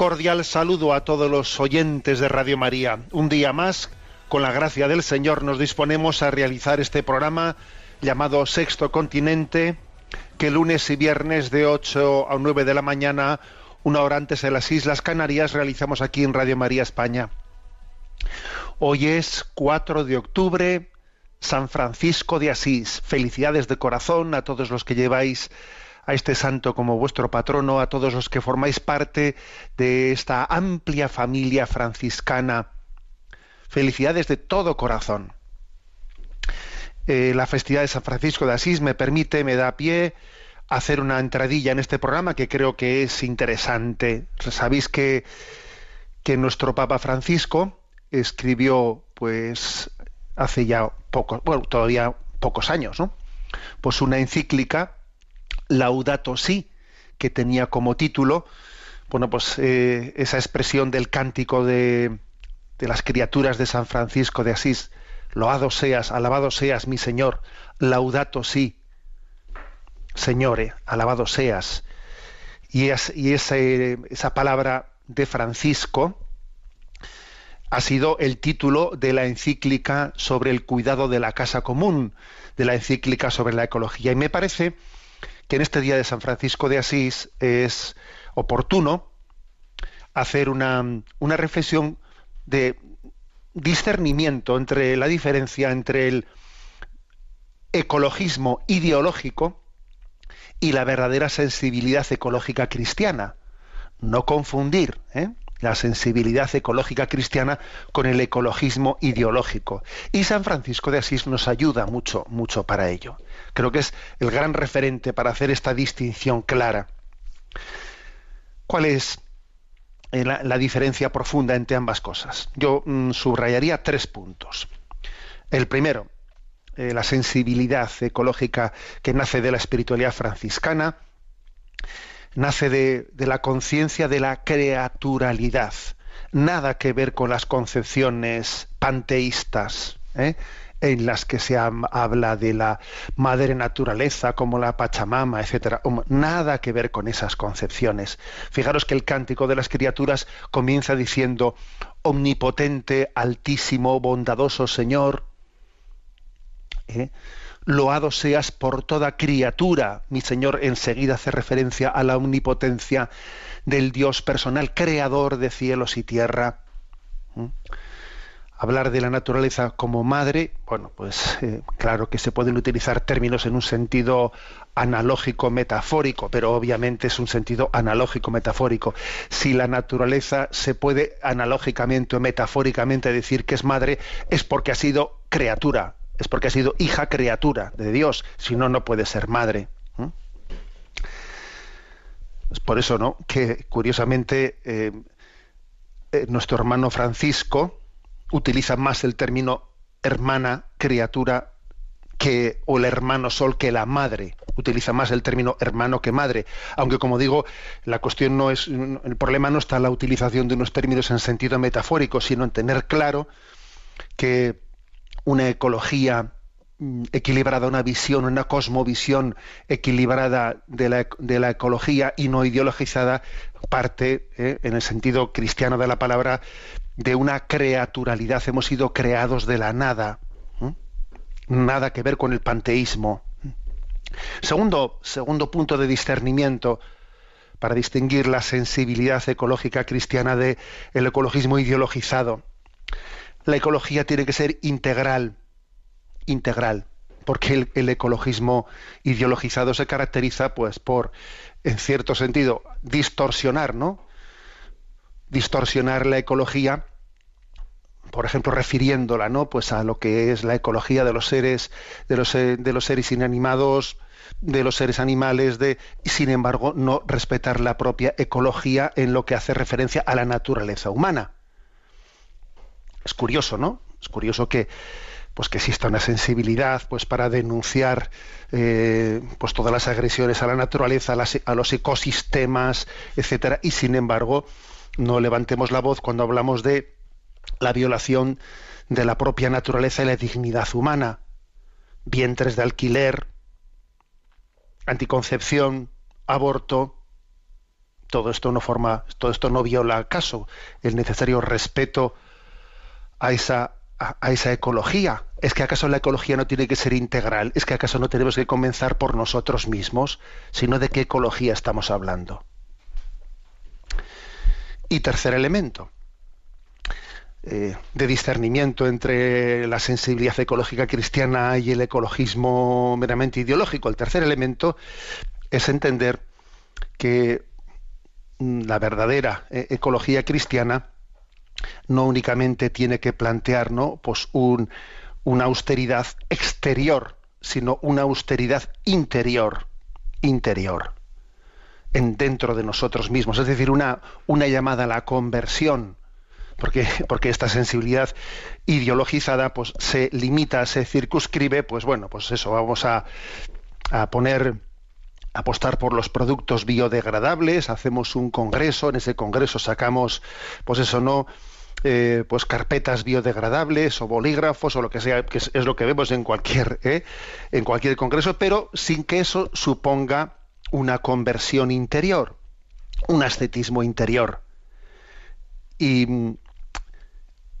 Cordial saludo a todos los oyentes de Radio María. Un día más, con la gracia del Señor, nos disponemos a realizar este programa llamado Sexto Continente, que lunes y viernes de 8 a 9 de la mañana, una hora antes de las Islas Canarias, realizamos aquí en Radio María España. Hoy es 4 de octubre, San Francisco de Asís. Felicidades de corazón a todos los que lleváis a este santo como vuestro patrono, a todos los que formáis parte de esta amplia familia franciscana. Felicidades de todo corazón. Eh, la festividad de San Francisco de Asís me permite, me da pie hacer una entradilla en este programa que creo que es interesante. Sabéis que, que nuestro Papa Francisco escribió, pues, hace ya pocos, bueno, todavía pocos años, ¿no? Pues una encíclica, Laudato Si, que tenía como título, bueno, pues eh, esa expresión del cántico de, las criaturas de San Francisco de Asís, loado seas, alabado seas mi Señor, laudato si, Señore, alabado seas. Y, esa palabra de Francisco ha sido el título de la encíclica sobre el cuidado de la casa común, de la encíclica sobre la ecología. Y me parece que en este día de San Francisco de Asís es oportuno hacer una, reflexión de discernimiento entre la diferencia entre el ecologismo ideológico y la verdadera sensibilidad ecológica cristiana. No confundir ¿eh? La sensibilidad ecológica cristiana con el ecologismo ideológico. Y San Francisco de Asís nos ayuda mucho, mucho para ello. Creo que es el gran referente para hacer esta distinción clara. ¿Cuál es eh, la, diferencia profunda entre ambas cosas? Yo mm, subrayaría tres puntos. El primero, eh, la sensibilidad ecológica que nace de la espiritualidad franciscana, nace de, de la conciencia de la creaturalidad, nada que ver con las concepciones panteístas, ¿eh? en las que se habla de la madre naturaleza como la Pachamama, etcétera. Nada que ver con esas concepciones. Fijaros que el cántico de las criaturas comienza diciendo omnipotente, altísimo, bondadoso Señor, ¿eh? Loado seas por toda criatura. Mi Señor enseguida hace referencia a la omnipotencia del Dios personal, creador de cielos y tierra. ¿Mm? Hablar de la naturaleza como madre, bueno, pues eh, claro que se pueden utilizar términos en un sentido analógico, metafórico, pero obviamente es un sentido analógico, metafórico. Si la naturaleza se puede analógicamente o metafóricamente decir que es madre, es porque ha sido criatura, es porque ha sido hija criatura de Dios, si no, no puede ser madre. Es por eso, ¿no? Que curiosamente eh, eh, nuestro hermano Francisco utiliza más el término hermana, criatura, que, o el hermano sol que la madre. Utiliza más el término hermano que madre. Aunque, como digo, la cuestión no es. El problema no está en la utilización de unos términos en sentido metafórico, sino en tener claro que una ecología mm, equilibrada, una visión, una cosmovisión equilibrada de la, de la ecología y no ideologizada, parte, eh, en el sentido cristiano de la palabra, de una creaturalidad. Hemos sido creados de la nada. Nada que ver con el panteísmo. Segundo, segundo punto de discernimiento para distinguir la sensibilidad ecológica cristiana del el ecologismo ideologizado. La ecología tiene que ser integral, integral, porque el, ecologismo ideologizado se caracteriza, pues, por, en cierto sentido, distorsionar, ¿no? Distorsionar la ecología, por ejemplo, refiriéndola, ¿no? Pues a lo que es la ecología de los seres, de los, de los seres inanimados, de los seres animales, de, sin embargo, no respetar la propia ecología en lo que hace referencia a la naturaleza humana. Es curioso, ¿no? Es curioso que pues que exista una sensibilidad pues para denunciar eh, pues todas las agresiones a la naturaleza, a, los ecosistemas, etcétera, y sin embargo no levantemos la voz cuando hablamos de la violación de la propia naturaleza y la dignidad humana, vientres de alquiler, anticoncepción, aborto, todo esto no forma, todo esto no viola acaso el necesario respeto a esa, a, esa ecología. ¿Es que acaso la ecología no tiene que ser integral? ¿Es que acaso no tenemos que comenzar por nosotros mismos? Sino de qué ecología estamos hablando. Y tercer elemento eh, de discernimiento entre la sensibilidad ecológica cristiana y el ecologismo meramente ideológico. El tercer elemento es entender que la verdadera eh, ecología cristiana no únicamente tiene que plantear ¿no? pues un, una austeridad exterior, sino una austeridad interior, interior, en dentro de nosotros mismos, es decir, una, una llamada a la conversión, porque, porque esta sensibilidad ideologizada pues se limita, se circunscribe, pues bueno, pues eso, vamos a, a poner apostar por los productos biodegradables, hacemos un congreso, en ese congreso sacamos, pues eso no, eh, pues carpetas biodegradables o bolígrafos o lo que sea, que es, lo que vemos en cualquier, ¿eh? en cualquier congreso, pero sin que eso suponga una conversión interior, un ascetismo interior. Y,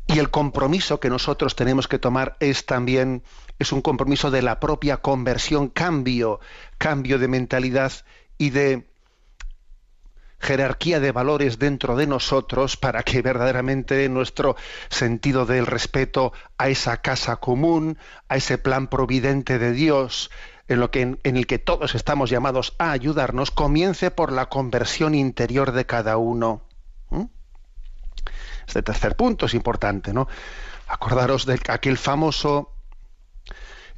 y el compromiso que nosotros tenemos que tomar es también es un compromiso de la propia conversión, cambio, cambio de mentalidad y de jerarquía de valores dentro de nosotros para que verdaderamente nuestro sentido del respeto a esa casa común, a ese plan providente de Dios, en, lo que, en, el que todos estamos llamados a ayudarnos, comience por la conversión interior de cada uno. ¿Mm? Este tercer punto es importante, ¿no? Acordaros de aquel famoso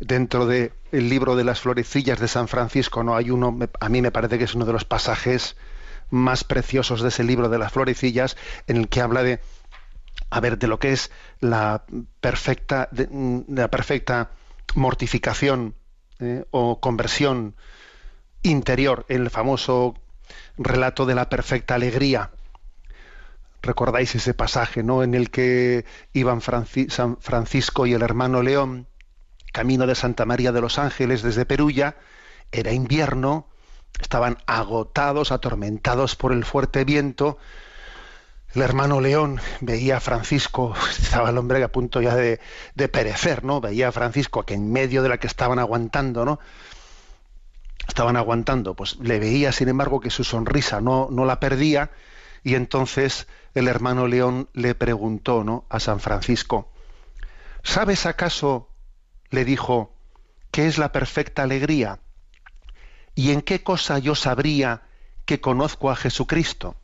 dentro del el libro de las florecillas de San Francisco, ¿no? Hay uno, a mí me parece que es uno de los pasajes más preciosos de ese libro de las florecillas, en el que habla de, a ver, de lo que es la perfecta, de, de la perfecta mortificación eh, o conversión interior, el famoso relato de la perfecta alegría. Recordáis ese pasaje, ¿no? En el que iban San Francisco y el hermano León, camino de Santa María de los Ángeles desde Perulla, era invierno, estaban agotados, atormentados por el fuerte viento. El hermano León veía a Francisco, estaba el hombre a punto ya de, perecer, ¿no? Veía a Francisco que en medio de la que estaban aguantando, ¿no? Estaban aguantando, pues le veía, sin embargo, que su sonrisa no, no la perdía, y entonces el hermano León le preguntó, ¿no? A San Francisco, ¿sabes acaso, le dijo, qué es la perfecta alegría? ¿Y en qué cosa yo sabría que conozco a Jesucristo?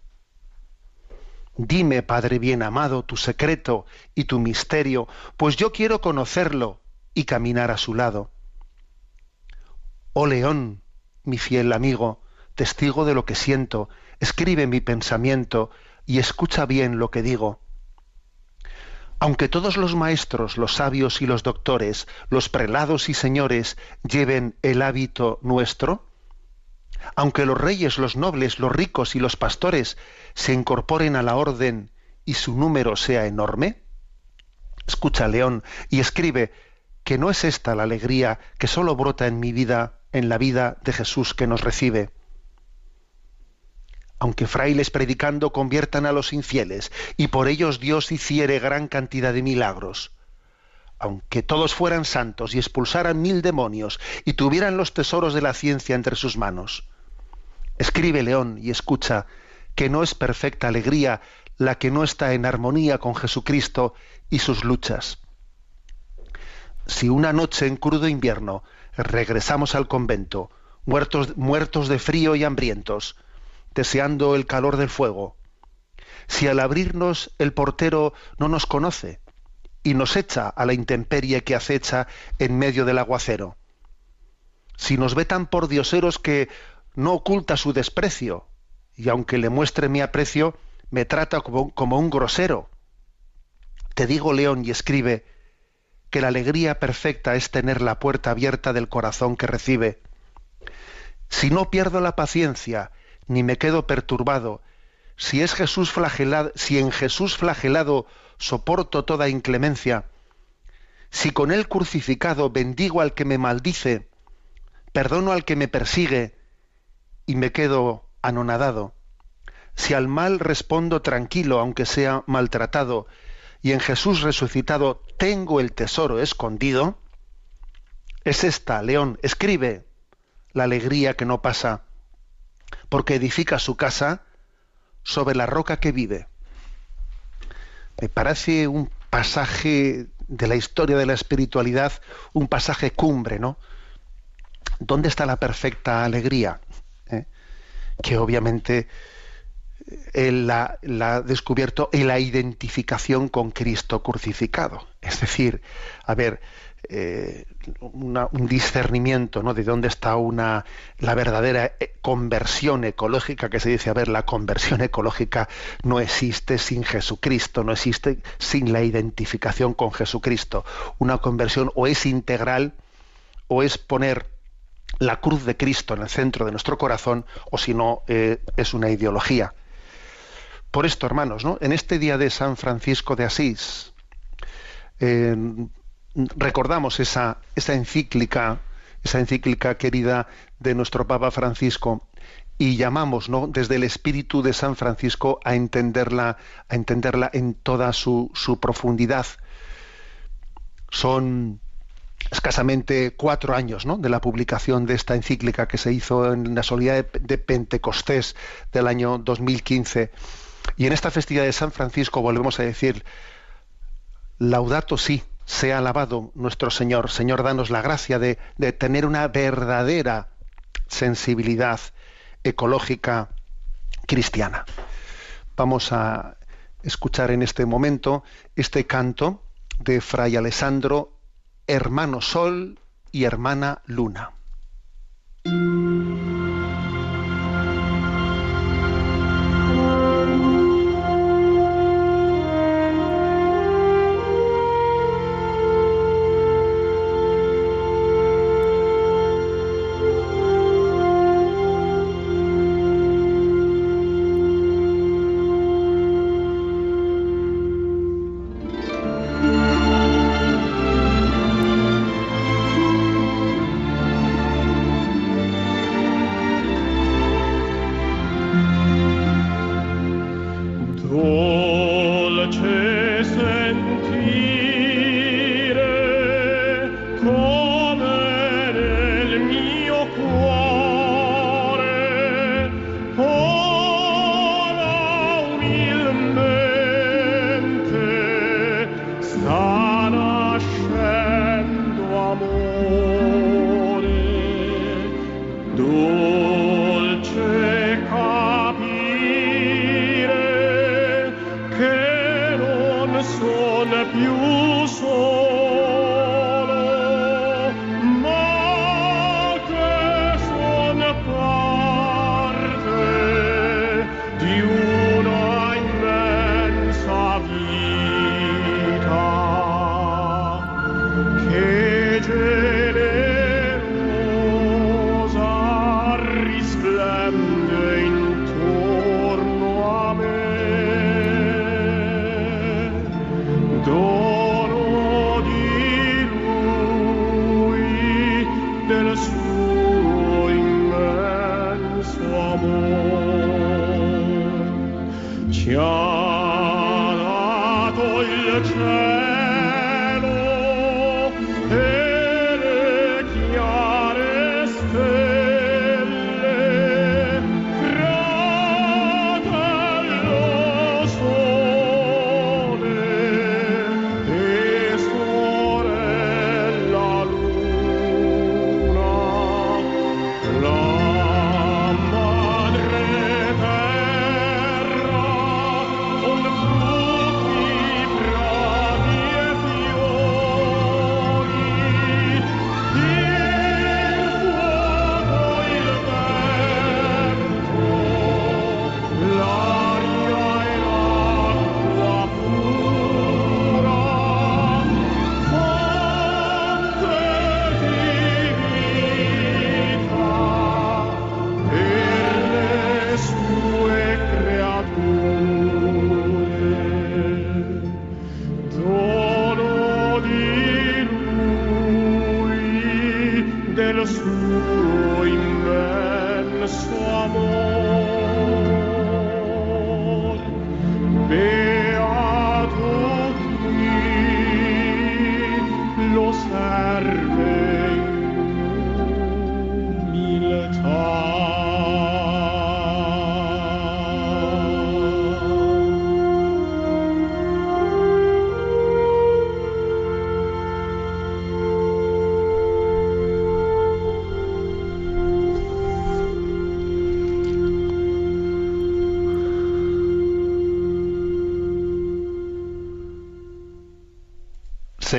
Dime, Padre bien amado, tu secreto y tu misterio, pues yo quiero conocerlo y caminar a su lado. Oh León, mi fiel amigo, testigo de lo que siento, escribe mi pensamiento y escucha bien lo que digo. Aunque todos los maestros, los sabios y los doctores, los prelados y señores lleven el hábito nuestro, aunque los reyes, los nobles, los ricos y los pastores se incorporen a la orden y su número sea enorme? Escucha, León, y escribe que no es esta la alegría que solo brota en mi vida, en la vida de Jesús que nos recibe. Aunque frailes predicando conviertan a los infieles, y por ellos Dios hiciere gran cantidad de milagros. Aunque todos fueran santos y expulsaran mil demonios, y tuvieran los tesoros de la ciencia entre sus manos. Escribe León y escucha que no es perfecta alegría la que no está en armonía con Jesucristo y sus luchas. Si una noche en crudo invierno regresamos al convento, muertos, muertos de frío y hambrientos, deseando el calor del fuego, si al abrirnos el portero no nos conoce y nos echa a la intemperie que acecha en medio del aguacero, si nos ve tan por dioseros que no oculta su desprecio, y aunque le muestre mi aprecio, me trata como, como un grosero. Te digo, León, y escribe, que la alegría perfecta es tener la puerta abierta del corazón que recibe. Si no pierdo la paciencia, ni me quedo perturbado, si es Jesús flagelado, si en Jesús flagelado soporto toda inclemencia, si con él crucificado bendigo al que me maldice, perdono al que me persigue y me quedo anonadado, si al mal respondo tranquilo aunque sea maltratado, y en Jesús resucitado tengo el tesoro escondido, es esta, León, escribe la alegría que no pasa, porque edifica su casa sobre la roca que vive. Me parece un pasaje de la historia de la espiritualidad, un pasaje cumbre, ¿no? ¿Dónde está la perfecta alegría? ¿Eh? Que obviamente él la, ha descubierto en la identificación con Cristo crucificado. Es decir, a ver, eh, un discernimiento ¿no? de dónde está una, la verdadera eh, conversión ecológica que se dice, a ver, la conversión ecológica no existe sin Jesucristo, no existe sin la identificación con Jesucristo. Una conversión o es integral o es poner la cruz de Cristo en el centro de nuestro corazón o si no eh, es una ideología. Por esto, hermanos, ¿no? en este día de San Francisco de Asís, recordamos esa, encíclica, esa encíclica querida de nuestro Papa Francisco, y llamamos desde el espíritu de San Francisco a entenderla, a entenderla en toda su, profundidad. Son escasamente cuatro años de la publicación de esta encíclica que se hizo en la soledad de Pentecostés del año 2015 y en esta festividad de San Francisco volvemos a decir, laudato sí, sea alabado nuestro Señor. Señor, danos la gracia de, de tener una verdadera sensibilidad ecológica cristiana. Vamos a escuchar en este momento este canto de Fray Alessandro, hermano Sol y hermana Luna.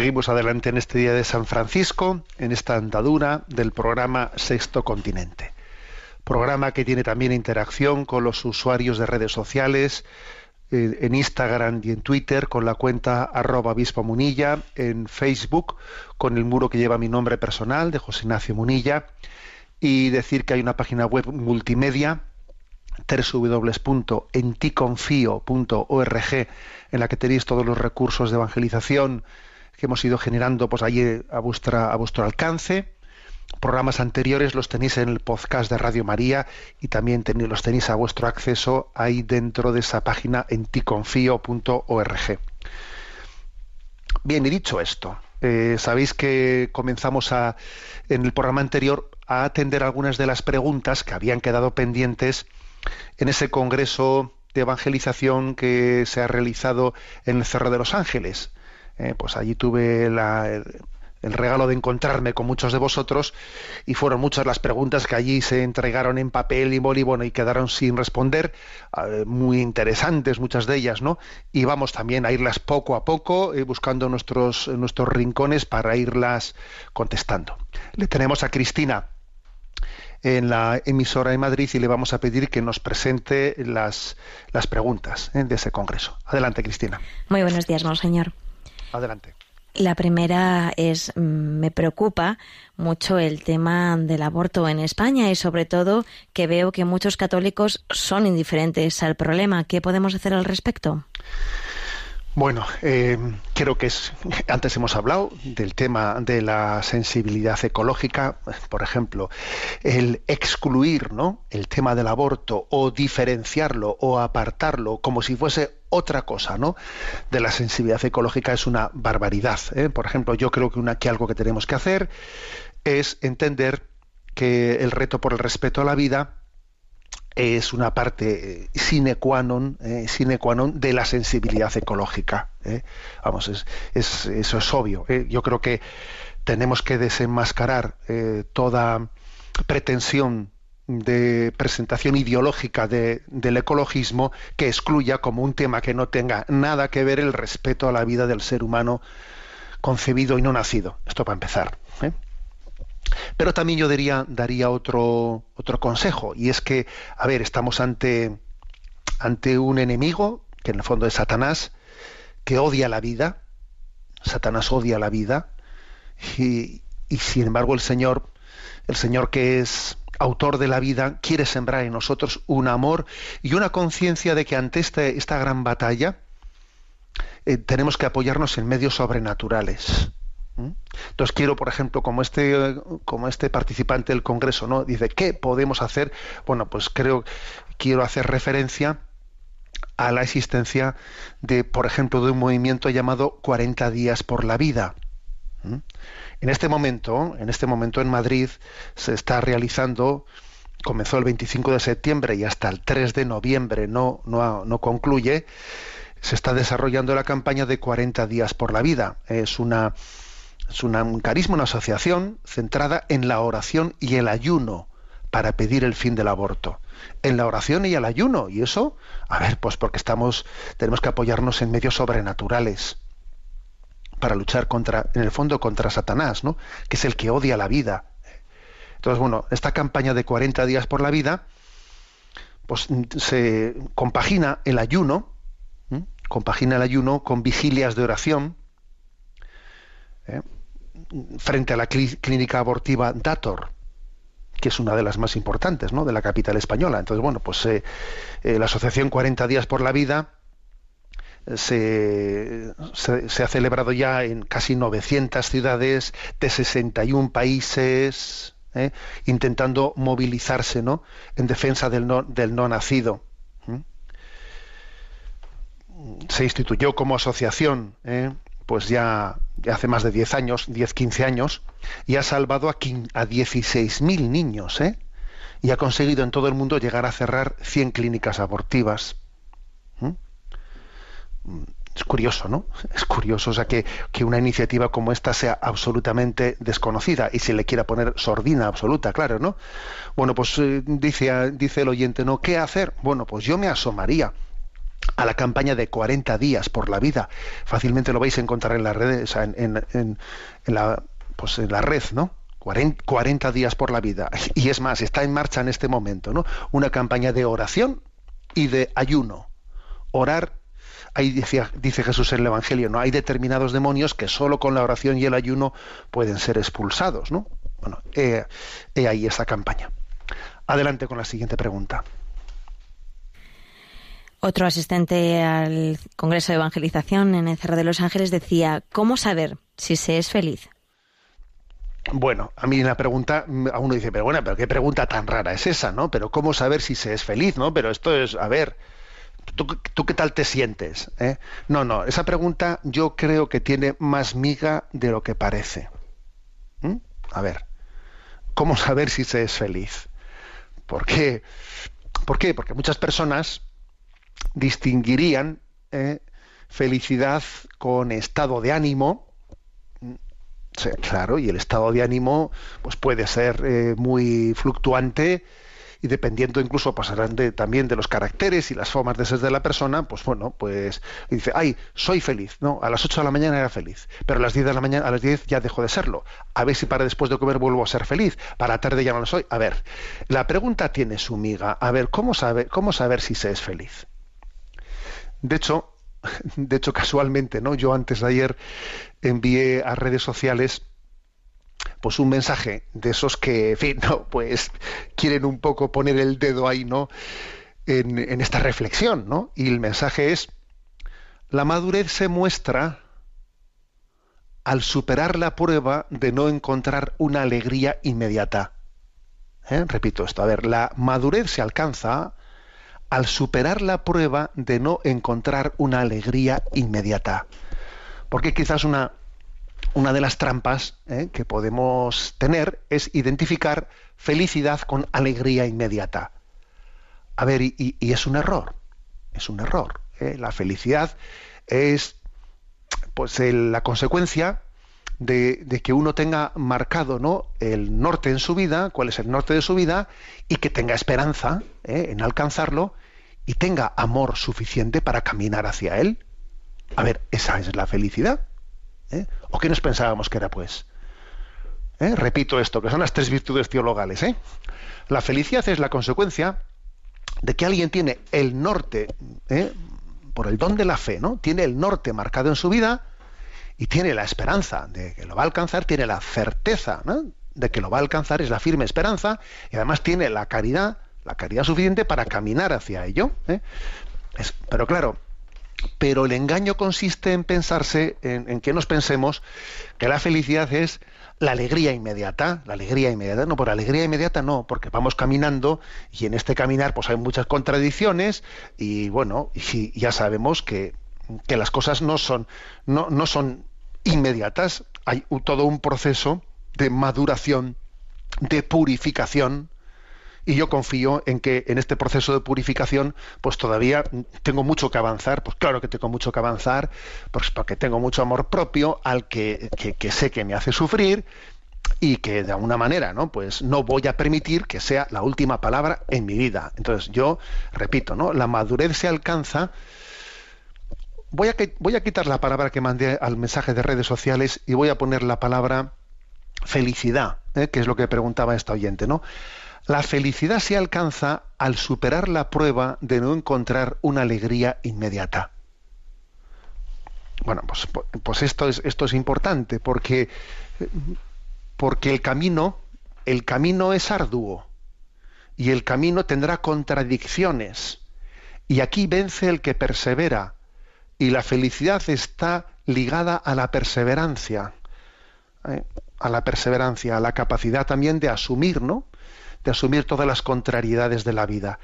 Seguimos adelante en este día de San Francisco, en esta andadura del programa Sexto Continente. Programa que tiene también interacción con los usuarios de redes sociales, eh, en Instagram y en Twitter con la cuenta arroba obispo Munilla, en Facebook con el muro que lleva mi nombre personal de José Ignacio Munilla y decir que hay una página web multimedia www.enticonfio.org en la que tenéis todos los recursos de evangelización que hemos ido generando pues allí a vuestra a vuestro alcance. Programas anteriores los tenéis en el podcast de Radio María y también los tenéis a vuestro acceso ahí dentro de esa página en ticonfio.org. Bien, y dicho esto, eh, sabéis que comenzamos a, en el programa anterior a atender algunas de las preguntas que habían quedado pendientes en ese congreso de evangelización que se ha realizado en el Cerro de los Ángeles. Eh, pues allí tuve el, regalo de encontrarme con muchos de vosotros y fueron muchas las preguntas que allí se entregaron en papel y boli y quedaron sin responder, eh, muy interesantes muchas de ellas, ¿no? Y vamos también a irlas poco a poco, eh, buscando nuestros, nuestros rincones para irlas contestando. Le tenemos a Cristina en la emisora de Madrid y le vamos a pedir que nos presente las, las preguntas de ese congreso. Adelante, Cristina. Muy buenos días, monseñor. Adelante. La primera es, mm, me preocupa mucho el tema del aborto en España y sobre todo que veo que muchos católicos son indiferentes al problema. ¿Qué podemos hacer al respecto? Bueno, eh, creo que es. Antes hemos hablado del tema de la sensibilidad ecológica, por ejemplo, el excluir, ¿no? El tema del aborto o diferenciarlo o apartarlo como si fuese otra cosa, ¿no? De la sensibilidad ecológica es una barbaridad. ¿eh? Por ejemplo, yo creo que, una, que algo que tenemos que hacer es entender que el reto por el respeto a la vida es una parte eh, sine qua non, eh, sine qua non de la sensibilidad ecológica. eh. Vamos, es, es- eso es obvio. Yo creo que tenemos que desenmascarar toda pretensión de presentación ideológica de- del ecologismo que excluya como un tema que no tenga nada que ver el respeto a la vida del ser humano concebido y no nacido. Esto para empezar. Pero también yo diría, daría otro, otro consejo, y es que, a ver, estamos ante, ante un enemigo, que en el fondo es Satanás, que odia la vida, Satanás odia la vida, y, y sin embargo el Señor, el Señor que es autor de la vida, quiere sembrar en nosotros un amor y una conciencia de que ante este- esta gran batalla eh, tenemos que apoyarnos en medios sobrenaturales. ¿Mm? Entonces quiero, por ejemplo, como este, como este participante del Congreso, ¿no? Dice, ¿qué podemos hacer? Bueno, pues creo, quiero hacer referencia a la existencia de, por ejemplo, de un movimiento llamado 40 días por la vida. ¿Mm? En este momento, en este momento en Madrid se está realizando, comenzó el 25 de septiembre y hasta el 3 de noviembre no, no, no concluye, se está desarrollando la campaña de 40 días por la vida. Es una- un carisma, una asociación centrada en la oración y el ayuno para pedir el fin del aborto. En la oración y el ayuno. Y eso, a ver, pues porque estamos, tenemos que apoyarnos en medios sobrenaturales para luchar contra, en el fondo, contra Satanás, ¿no? Que es el que odia la vida. Entonces, bueno, esta campaña de 40 días por la vida, pues mm, se compagina el ayuno, compagina el ayuno con vigilias de oración, ¿eh? Frente a la clí- clínica abortiva Dator, que es una de las más importantes ¿no? de la capital española. Entonces, bueno, pues eh, eh, la Asociación 40 Días por la Vida eh, se, ha celebrado ya en casi 900 ciudades de 61 países. intentando movilizarse ¿no? en defensa del no, nacido. ¿eh? Se instituyó como asociación, pues ya hace más de 10 años, 10, 15 años, y ha salvado a, a 16.000 niños, ¿eh? y ha conseguido en todo el mundo llegar a cerrar 100 clínicas abortivas. ¿Mm? Es curioso, ¿no? Es curioso, o sea, que, que una iniciativa como esta sea absolutamente desconocida y se le quiera poner sordina absoluta, claro, ¿no? Bueno, pues eh, dice, dice el oyente, ¿no? ¿Qué hacer? Bueno, pues yo me asomaría a la campaña de 40 días por la vida. Fácilmente lo vais a encontrar en las redes, en, en- en- en la, pues en la red, ¿no? 40, 40 días por la vida. Y es más, está en marcha en este momento, ¿no? Una campaña de oración y de ayuno. Orar, ahí decía- dice Jesús en el Evangelio, ¿no? Hay determinados demonios que solo con la oración y el ayuno pueden ser expulsados, ¿no? Bueno, he, he ahí esa campaña. Adelante con la siguiente pregunta. Otro asistente al Congreso de Evangelización en el Cerro de los Ángeles decía, ¿cómo saber si se es feliz? Bueno, a mí la pregunta, mm, a uno dice, pero bueno, pero qué pregunta tan rara es esa, ¿no? Pero cómo saber si se es feliz, ¿no? Pero esto es, a ver, ¿tú, tú qué tal te sientes? eh? No, no, esa pregunta yo creo que tiene más miga de lo que parece. A ver, ¿cómo saber si se es feliz? ¿Por qué? ¿Por qué? Porque muchas personas distinguirían eh, felicidad con estado de ánimo, Sí, claro, y el estado de ánimo pues puede ser eh, muy fluctuante y dependiendo incluso pasarán de, también de los caracteres y las formas de ser de la persona, pues bueno, pues dice, ay, soy feliz, no, a las 8 de la mañana era feliz, pero a las 10 de la mañana, a las 10 ya dejo de serlo. A ver si para después de comer vuelvo a ser feliz, para tarde ya no lo soy. A ver, la pregunta tiene su miga. A ver, ¿cómo sabe, cómo saber si se es feliz? De hecho, de hecho casualmente, ¿no? Yo antes de ayer envié a redes sociales pues un mensaje de esos que, en fin, no, pues quieren un poco poner el dedo ahí, ¿no? En, esta reflexión, ¿no? Y el mensaje es la madurez se muestra al superar la prueba de no encontrar una alegría inmediata. ¿Eh? Repito esto, a ver, la madurez se alcanza al superar la prueba de no encontrar una alegría inmediata. Porque quizás una, una de las trampas ¿eh? que podemos tener es identificar felicidad con alegría inmediata. A ver, y, es un error, es un error. ¿eh? La felicidad es pues la consecuencia de, que uno tenga marcado ¿no? el norte en su vida, cuál es el norte de su vida, y que tenga esperanza ¿eh? en alcanzarlo y tenga amor suficiente para caminar hacia él. A ver, esa es la felicidad. ¿eh? ¿O qué nos pensábamos que era, pues? ¿Eh? Repito esto, que son las tres virtudes teologales. ¿eh? La felicidad es la consecuencia de que alguien tiene el norte, ¿eh? por el don de la fe, ¿no? Tiene el norte marcado en su vida y tiene la esperanza de que lo va a alcanzar, tiene la certeza de que lo va a alcanzar, es la firme esperanza, y además tiene la caridad, la caridad suficiente para caminar hacia ello. ¿eh? Pero claro, pero el engaño consiste en pensarse, en, en que nos pensemos que la felicidad es la alegría inmediata, la alegría inmediata, no, por alegría inmediata no, porque vamos caminando y en este caminar pues hay muchas contradicciones y bueno, y ya sabemos que, que las cosas no son, no, no son inmediatas, hay todo un proceso de maduración, de purificación, y yo confío en que en este proceso de purificación pues todavía tengo mucho que avanzar. Pues claro que tengo mucho que avanzar pues porque tengo mucho amor propio al que, que- que sé que me hace sufrir y que de alguna manera no pues no voy a permitir que sea la última palabra en mi vida. Entonces yo repito no la madurez se alcanza voy a, quitar la palabra que mandé al mensaje de redes sociales y voy a poner la palabra felicidad, ¿eh? que es lo que preguntaba esta oyente, ¿no? La felicidad se alcanza al superar la prueba de no encontrar una alegría inmediata. Bueno, pues, pues esto es esto es importante porque porque el camino el camino es arduo y el camino tendrá contradicciones y aquí vence el que persevera y la felicidad está ligada a la perseverancia. ¿eh? a la perseverancia, a la capacidad también de asumir, ¿no? De asumir todas las contrariedades de la vida.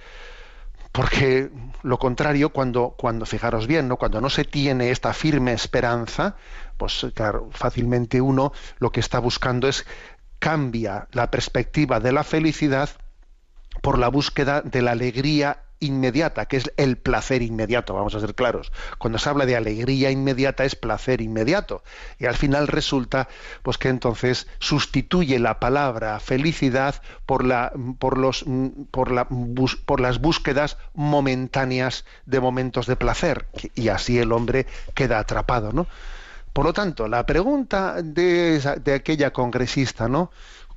Porque lo contrario, cuando, cuando, fijaros bien, ¿no? cuando no se tiene esta firme esperanza, pues claro, fácilmente uno lo que está buscando es cambia la perspectiva de la felicidad por la búsqueda de la alegría inmediata, que es el placer inmediato, vamos a ser claros. Cuando se habla de alegría inmediata es placer inmediato. Y al final resulta pues que entonces sustituye la palabra felicidad por la por los por la por las búsquedas momentáneas de momentos de placer y así el hombre queda atrapado, ¿no? Por lo tanto, la pregunta de, esa- de aquella congresista, ¿no?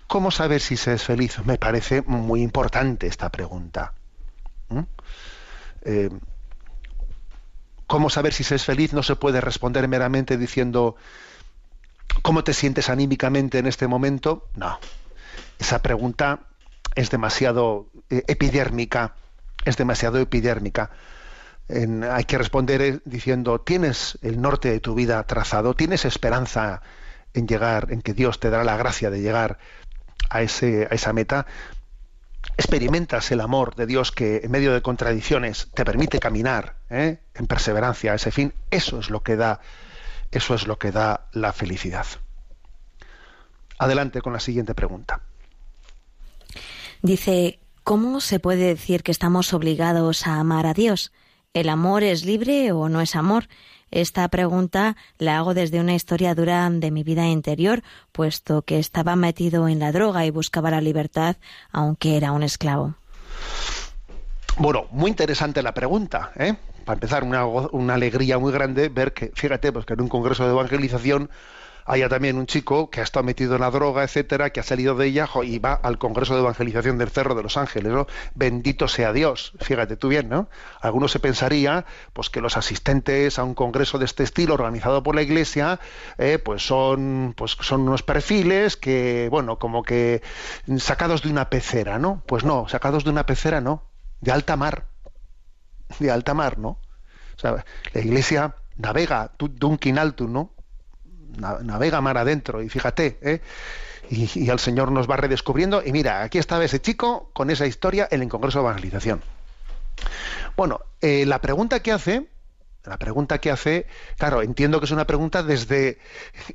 ¿Cómo saber si se es feliz? Me parece muy importante esta pregunta. Eh, ¿Cómo saber si se es feliz? No se puede responder meramente diciendo ¿cómo te sientes anímicamente en este momento? No. Esa pregunta es demasiado eh, epidérmica, es demasiado epidérmica. Hay que responder eh, diciendo ¿tienes el norte de tu vida trazado? ¿Tienes esperanza en llegar, en que Dios te dará la gracia de llegar a, ese, a esa meta? Experimentas el amor de Dios que en medio de contradicciones te permite caminar ¿eh? en perseverancia a ese fin, eso es lo que da, eso es lo que da la felicidad. Adelante con la siguiente pregunta. Dice, ¿cómo se puede decir que estamos obligados a amar a Dios? ¿El amor es libre o no es amor? Esta pregunta la hago desde una historia dura de mi vida interior, puesto que estaba metido en la droga y buscaba la libertad, aunque era un esclavo. Bueno, muy interesante la pregunta, ¿eh? Para empezar, una, una alegría muy grande ver que, fíjate, pues que en un congreso de evangelización haya también un chico que ha estado metido en la droga, etcétera, que ha salido de ella y va al congreso de evangelización del Cerro de los Ángeles, ¿no? Bendito sea Dios, fíjate tú bien, ¿no? Algunos se pensaría, pues que los asistentes a un congreso de este estilo organizado por la Iglesia, eh, pues son, pues son unos perfiles que, bueno, como que sacados de una pecera, ¿no? Pues no, sacados de una pecera no, de alta mar, de alta mar, ¿no? O sea, la Iglesia navega, tu- Dunkin altum, ¿no? Na- navega mar adentro y fíjate, ¿eh? y, y el Señor nos va redescubriendo y mira, aquí estaba ese chico con esa historia en el Congreso de Evangelización. Bueno, eh, la pregunta que hace, la pregunta que hace, claro, entiendo que es una pregunta desde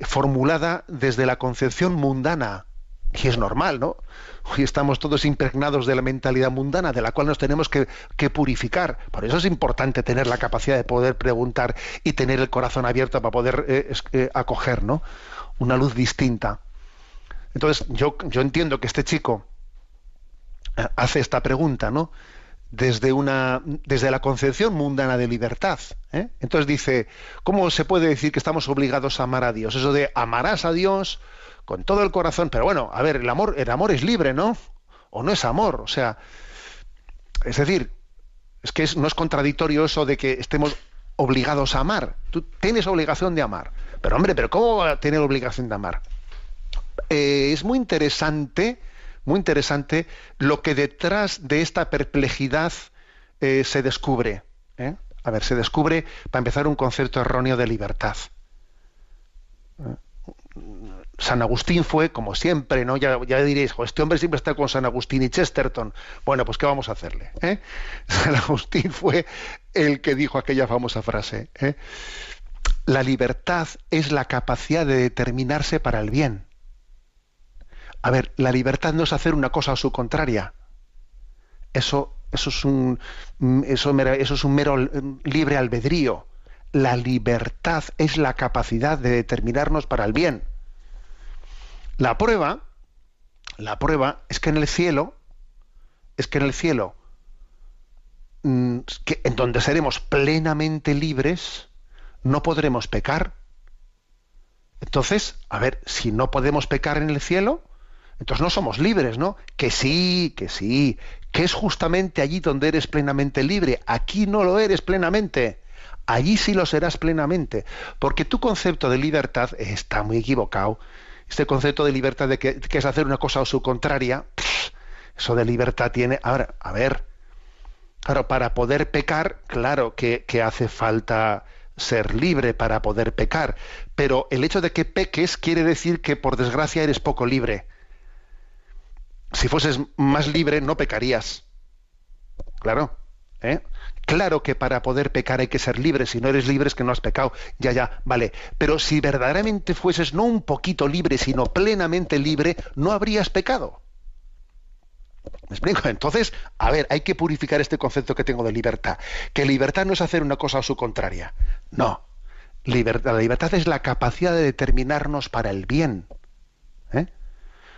formulada desde la concepción mundana y es normal, ¿no? Hoy estamos todos impregnados de la mentalidad mundana, de la cual nos tenemos que, purificar. Por eso es importante tener la capacidad de poder preguntar y tener el corazón abierto para poder eh, eh, acoger, ¿no? Una luz distinta. Entonces, yo, yo entiendo que este chico eh, hace esta pregunta, ¿no? Desde una, desde la concepción mundana de libertad. ¿eh? Entonces dice, ¿cómo se puede decir que estamos obligados a amar a Dios? Eso de amarás a Dios con todo el corazón, pero bueno, a ver, el amor, el amor es libre, ¿no? O no es amor, o sea, es decir, es que es- no es contradictorio eso de que estemos obligados a amar. Tú tienes obligación de amar. Pero hombre, pero ¿cómo tener obligación de amar? Eh, es muy interesante, muy interesante lo que detrás de esta perplejidad eh, se descubre. ¿eh? A ver, se descubre, para empezar, un concepto erróneo de libertad. San Agustín fue, como siempre, ¿no? Ya, diréis, "Jo, este hombre siempre está con San Agustín y Chesterton. Bueno, pues ¿qué vamos a hacerle? eh? San Agustín fue el que dijo aquella famosa frase. ¿eh? La libertad es la capacidad de determinarse para el bien. A ver, la libertad no es hacer una cosa a su contraria. Eso, eso, es, un, mera- eso es un mero eh, libre albedrío. La libertad es la capacidad de determinarnos para el bien. La prueba, la prueba es que en el cielo, es que en el cielo, mm, en donde seremos plenamente libres, no podremos pecar. Entonces, a ver, si no podemos pecar en el cielo, entonces no somos libres, ¿no? Que sí, que sí, que es justamente allí donde eres plenamente libre. Aquí no lo eres plenamente. Allí sí lo serás plenamente. Porque tu concepto de libertad está muy equivocado. Este concepto de libertad de que, es hacer una cosa o su contraria, eso de libertad tiene. Ahora, a ver, claro, para poder pecar, claro que, que hace falta ser libre para poder pecar, pero el hecho de que peques quiere decir que por desgracia eres poco libre. Si fueses más libre no pecarías. Claro, ¿eh? Claro que para poder pecar hay que ser libre, si no eres libre es que no has pecado. Ya, ya, vale. Pero si verdaderamente fueses no un poquito libre, sino plenamente libre, no habrías pecado. ¿Me explico? Entonces, a ver, hay que purificar este concepto que tengo de libertad. Que libertad no es hacer una cosa a su contraria. No. La libertad es la capacidad de determinarnos para el bien.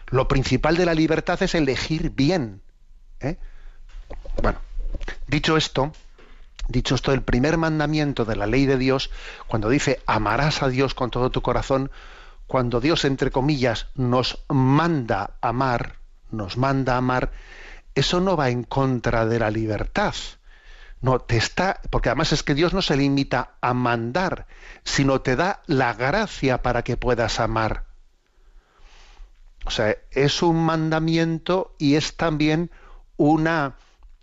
Lo principal de la libertad es elegir bien. ¿eh? Bueno, dicho esto, dicho esto, el primer mandamiento de la ley de Dios, cuando dice amarás a Dios con todo tu corazón, cuando Dios, entre comillas, nos manda amar, nos manda amar, eso no va en contra de la libertad. No, te está, porque además es que Dios no se limita a mandar, sino te da la gracia para que puedas amar. O sea, es un mandamiento y es también una,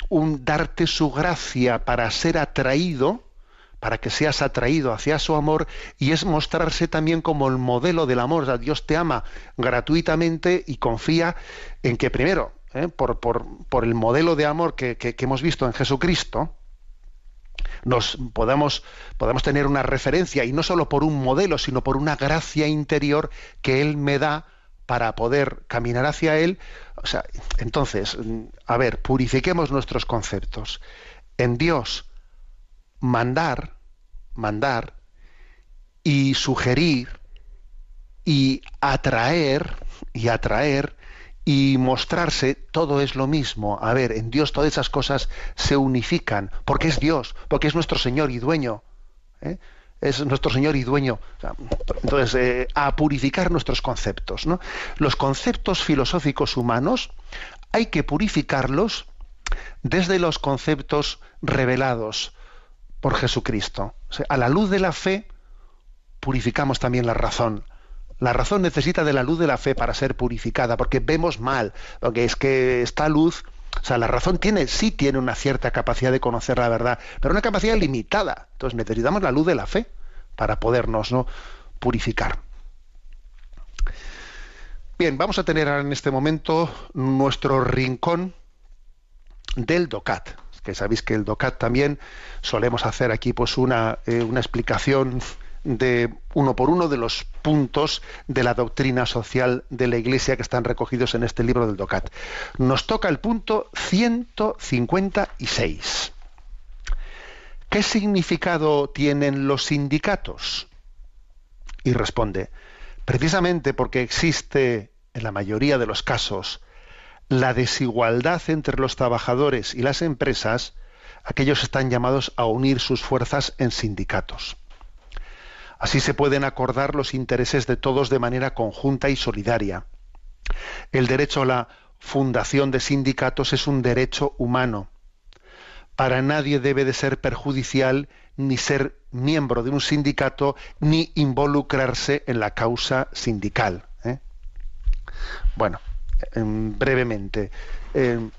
un darte su gracia para ser atraído, para que seas atraído hacia su amor, y es mostrarse también como el modelo del amor. O sea, Dios te ama gratuitamente y confía en que primero, ¿eh? por, por, por, el modelo de amor que, que, que hemos visto en Jesucristo, nos podemos, podemos tener una referencia, y no solo por un modelo, sino por una gracia interior que Él me da para poder caminar hacia Él. O sea, entonces, a ver, purifiquemos nuestros conceptos. En Dios, mandar, mandar y sugerir y atraer y atraer y mostrarse, todo es lo mismo. A ver, en Dios todas esas cosas se unifican, porque es Dios, porque es nuestro Señor y dueño. ¿eh? Es nuestro Señor y dueño. Entonces, eh, a purificar nuestros conceptos. ¿no? Los conceptos filosóficos humanos hay que purificarlos desde los conceptos revelados por Jesucristo. A la luz de la fe, purificamos también la razón. La razón necesita de la luz de la fe para ser purificada, porque vemos mal, porque es que esta luz, o sea, la razón tiene, sí tiene una cierta capacidad de conocer la verdad, pero una capacidad limitada. Entonces necesitamos la luz de la fe para podernos ¿no? purificar. Bien, vamos a tener en este momento nuestro rincón del DOCAT. Que sabéis que el DOCAT también solemos hacer aquí pues una, eh, una explicación de uno por uno de los puntos de la doctrina social de la Iglesia que están recogidos en este libro del DOCAT. Nos toca el punto 156. ¿Qué significado tienen los sindicatos? Y responde, precisamente porque existe en la mayoría de los casos la desigualdad entre los trabajadores y las empresas, aquellos están llamados a unir sus fuerzas en sindicatos. Así se pueden acordar los intereses de todos de manera conjunta y solidaria. El derecho a la fundación de sindicatos es un derecho humano. Para nadie debe de ser perjudicial ni ser miembro de un sindicato ni involucrarse en la causa sindical. ¿eh? Bueno, brevemente. Eh,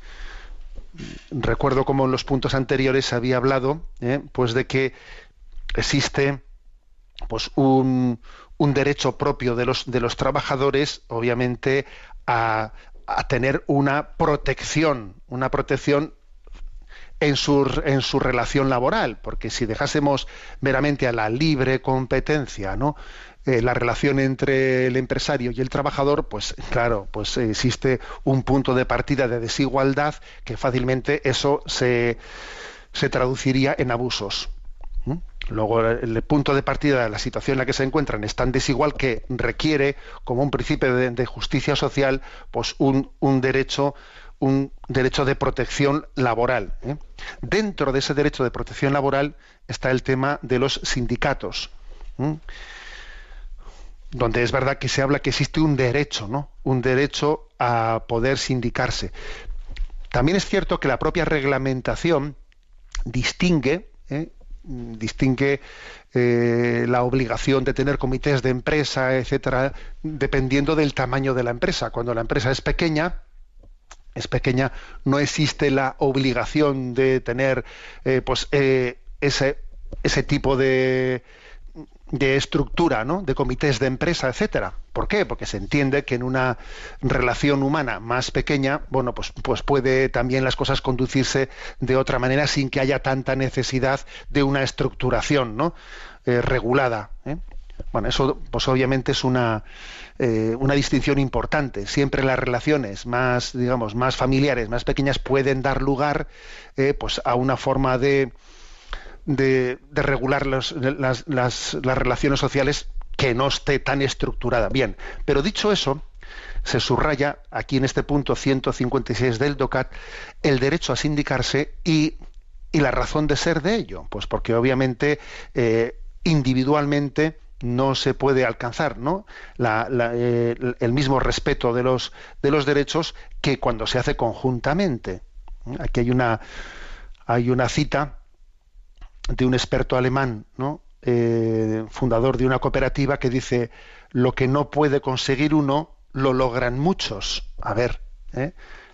recuerdo como en los puntos anteriores había hablado, ¿eh? pues de que existe pues un, derecho propio de los, de los trabajadores, obviamente, a, a tener una protección, una protección en su, en su relación laboral, porque si dejásemos meramente a la libre competencia, ¿no? Eh, la relación entre el empresario y el trabajador, pues claro, pues existe un punto de partida de desigualdad que fácilmente eso se, se traduciría en abusos. Luego, el punto de partida de la situación en la que se encuentran es tan desigual que requiere, como un principio de, justicia social, pues un, un, derecho un derecho de protección laboral. ¿eh? Dentro de ese derecho de protección laboral está el tema de los sindicatos, donde es verdad que se habla que existe un derecho, ¿no? Un derecho a poder sindicarse. También es cierto que la propia reglamentación distingue ¿eh? Distingue eh, la obligación de tener comités de empresa, etcétera, dependiendo del tamaño de la empresa. Cuando la empresa es pequeña, es pequeña, no existe la obligación de tener eh, pues, eh, ese ese tipo de, de estructura, ¿no? de comités de empresa, etcétera. ¿Por qué? Porque se entiende que en una relación humana más pequeña, bueno, pues, pues puede también las cosas conducirse de otra manera sin que haya tanta necesidad de una estructuración ¿no? Eh, regulada. ¿eh? Bueno, eso pues obviamente es una, eh, una distinción importante. Siempre las relaciones más, digamos, más familiares, más pequeñas, pueden dar lugar pues a una forma de, de, regular los- las, las- las relaciones sociales que no esté tan estructurada. Bien, pero dicho eso, se subraya aquí en este punto 156 del DOCAT el derecho a sindicarse y, y la razón de ser de ello. Pues porque obviamente eh, individualmente no se puede alcanzar ¿no? La- la, eh, el mismo respeto de los, de los derechos que cuando se hace conjuntamente. Aquí hay una, hay una cita de un experto alemán, ¿no? Eh, fundador de una cooperativa, que dice, lo que no puede conseguir uno, lo logran muchos. A ver, ¿eh?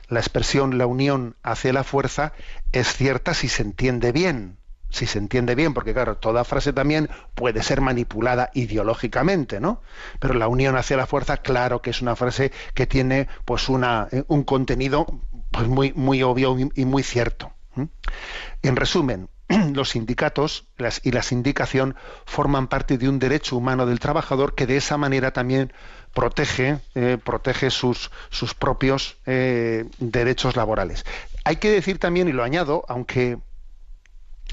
la expresión la unión hace la fuerza es cierta si se entiende bien. Si se entiende bien, porque claro, toda frase también puede ser manipulada ideológicamente, ¿no? Pero la unión hacia la fuerza, claro que es una frase que tiene pues una, eh, un contenido pues muy, muy obvio y- muy cierto. En resumen, los sindicatos y la sindicación forman parte de un derecho humano del trabajador que de esa manera también protege, eh, protege sus, sus propios eh, derechos laborales. Hay que decir también, y lo añado, aunque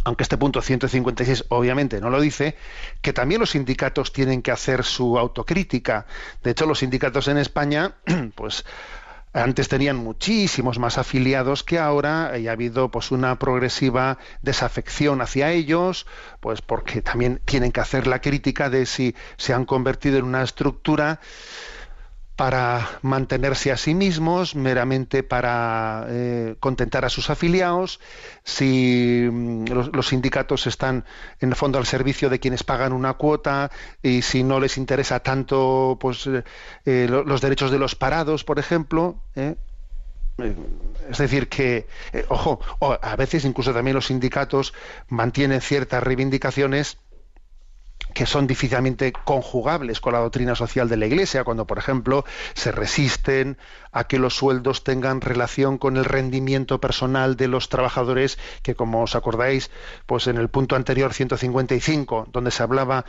aunque este punto 156 obviamente no lo dice, que también los sindicatos tienen que hacer su autocrítica. De hecho, los sindicatos en España, pues antes tenían muchísimos más afiliados que ahora y ha habido pues una progresiva desafección hacia ellos, pues porque también tienen que hacer la crítica de si se han convertido en una estructura para mantenerse a sí mismos, meramente para eh, contentar a sus afiliados, si mm, los, sindicatos están en el fondo al servicio de quienes pagan una cuota y si no les interesa tanto pues eh, eh, lo- los derechos de los parados, por ejemplo, Es decir, que, ojo, a veces incluso también los sindicatos mantienen ciertas reivindicaciones que son difícilmente conjugables con la doctrina social de la Iglesia, cuando, por ejemplo, se resisten a que los sueldos tengan relación con el rendimiento personal de los trabajadores, que como os acordáis, pues en el punto anterior 155, donde se hablaba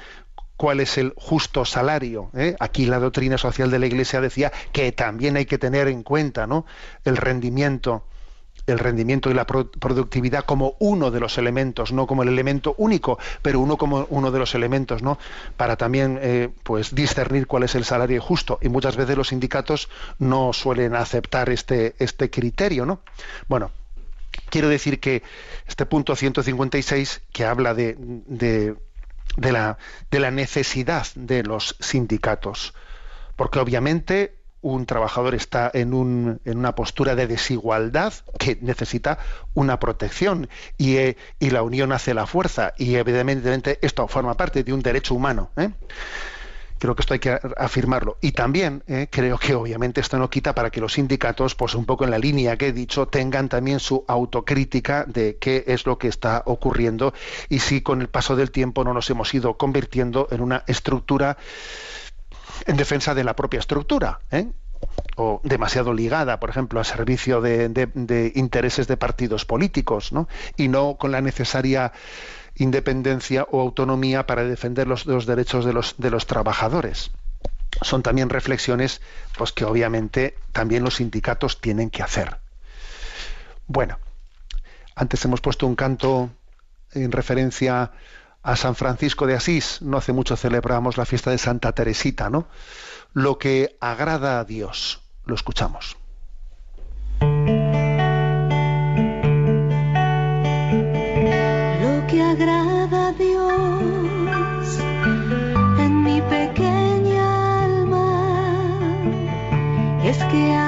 cuál es el justo salario. ¿eh? Aquí la doctrina social de la Iglesia decía que también hay que tener en cuenta ¿no? el rendimiento el rendimiento y la pro- productividad como uno de los elementos, no como el elemento único, pero uno como uno de los elementos, ¿no? Para también eh, pues discernir cuál es el salario justo. Y muchas veces los sindicatos no suelen aceptar este, este criterio, ¿no? Bueno, quiero decir que este punto 156 que habla de, de la, de la necesidad de los sindicatos, porque obviamente un trabajador está en, un, en una postura de desigualdad que necesita una protección y, eh, y la unión hace la fuerza y evidentemente esto forma parte de un derecho humano. ¿eh? Creo que esto hay que afirmarlo. Y también eh, creo que obviamente esto no quita para que los sindicatos, pues un poco en la línea que he dicho, tengan también su autocrítica de qué es lo que está ocurriendo y si con el paso del tiempo no nos hemos ido convirtiendo en una estructura en defensa de la propia estructura. ¿eh? o demasiado ligada, por ejemplo, al servicio de, intereses de partidos políticos, ¿no? y no con la necesaria independencia o autonomía para defender los, derechos de los, trabajadores. Son también reflexiones pues, que obviamente también los sindicatos tienen que hacer. Bueno, antes hemos puesto un canto en referencia a San Francisco de Asís. No hace mucho celebramos la fiesta de Santa Teresita, ¿no? Lo que agrada a Dios. Lo escuchamos. Lo que agrada a Dios en mi pequeña alma es que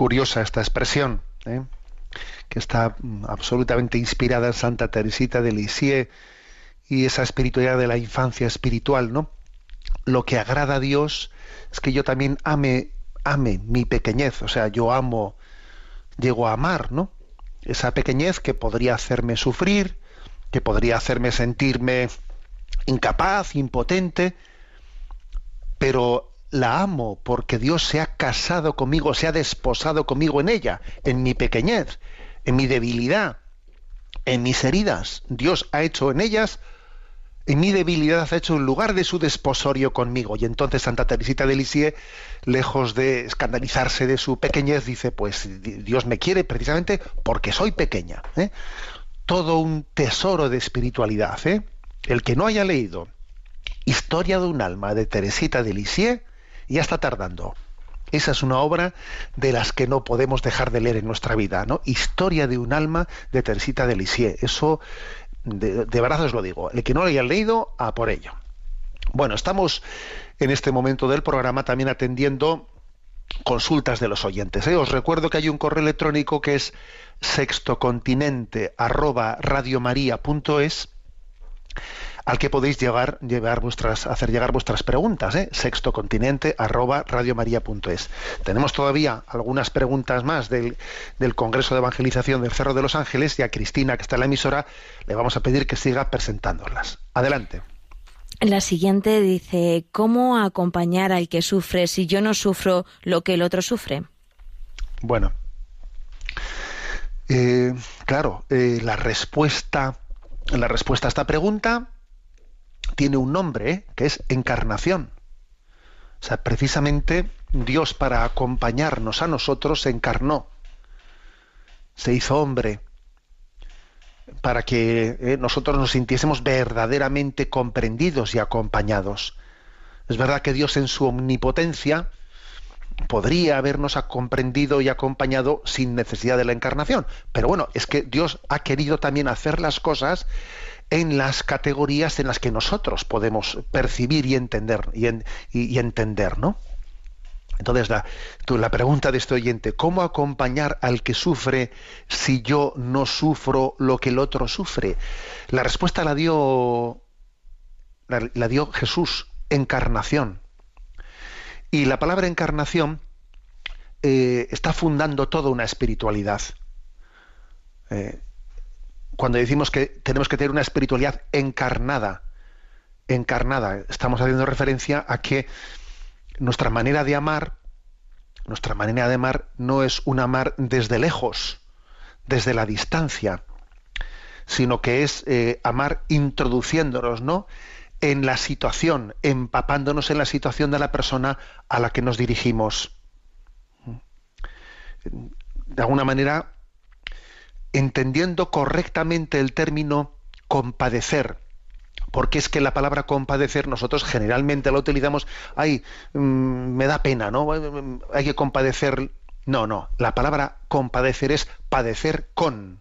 Curiosa esta expresión, ¿eh? que está mm, absolutamente inspirada en Santa Teresita de Lisieux y esa espiritualidad de la infancia espiritual, ¿no? Lo que agrada a Dios es que yo también ame, ame mi pequeñez, o sea, yo amo, llego a amar, ¿no? Esa pequeñez que podría hacerme sufrir, que podría hacerme sentirme incapaz, impotente, pero la amo porque Dios se ha casado conmigo, se ha desposado conmigo en ella, en mi pequeñez, en mi debilidad, en mis heridas. Dios ha hecho en ellas, en mi debilidad ha hecho un lugar de su desposorio conmigo. Y entonces Santa Teresita de Lisieux, lejos de escandalizarse de su pequeñez, dice, pues Dios me quiere precisamente porque soy pequeña. ¿eh? Todo un tesoro de espiritualidad. ¿eh? El que no haya leído Historia de un alma de Teresita de Lisieux, ya está tardando. Esa es una obra de las que no podemos dejar de leer en nuestra vida, ¿no? Historia de un alma de Teresita de Lisieux. Eso, de, de lo digo. El que no lo haya leído, a por ello. Bueno, estamos en este momento del programa también atendiendo consultas de los oyentes. ¿eh? Os recuerdo que hay un correo electrónico que es sextocontinente arroba radiomaria.es al que podéis llegar, llevar vuestras, hacer llegar vuestras preguntas, ¿eh? sextocontinente arroba radiomaria.es. Tenemos todavía algunas preguntas más del, del Congreso de Evangelización del Cerro de los Ángeles y a Cristina, que está en la emisora, le vamos a pedir que siga presentándolas. Adelante. La siguiente dice, ¿cómo acompañar al que sufre si yo no sufro lo que el otro sufre? Bueno, eh, claro, eh, la respuesta, la respuesta a esta pregunta tiene un nombre que es encarnación. O sea, precisamente Dios para acompañarnos a nosotros se encarnó, se hizo hombre, para que eh, nosotros nos sintiésemos verdaderamente comprendidos y acompañados. Es verdad que Dios en su omnipotencia podría habernos comprendido y acompañado sin necesidad de la encarnación. Pero bueno, es que Dios ha querido también hacer las cosas en las categorías en las que nosotros podemos percibir y entender y, en- y- y entender, ¿no? Entonces la, pregunta de este oyente, ¿cómo acompañar al que sufre si yo no sufro lo que el otro sufre? La respuesta la dio la, la dio Jesús, encarnación. Y la palabra encarnación eh, está fundando toda una espiritualidad. Eh, cuando decimos que tenemos que tener una espiritualidad encarnada, encarnada, estamos haciendo referencia a que nuestra manera de amar, nuestra manera de amar no es un amar desde lejos, desde la distancia, sino que es eh, amar introduciéndonos, ¿no? en la situación, empapándonos en la situación de la persona a la que nos dirigimos. De alguna manera, entendiendo correctamente el término compadecer, porque es que la palabra compadecer nosotros generalmente la utilizamos, ay, mm, me da pena, ¿no? Hay que compadecer. No, no, la palabra compadecer es padecer con.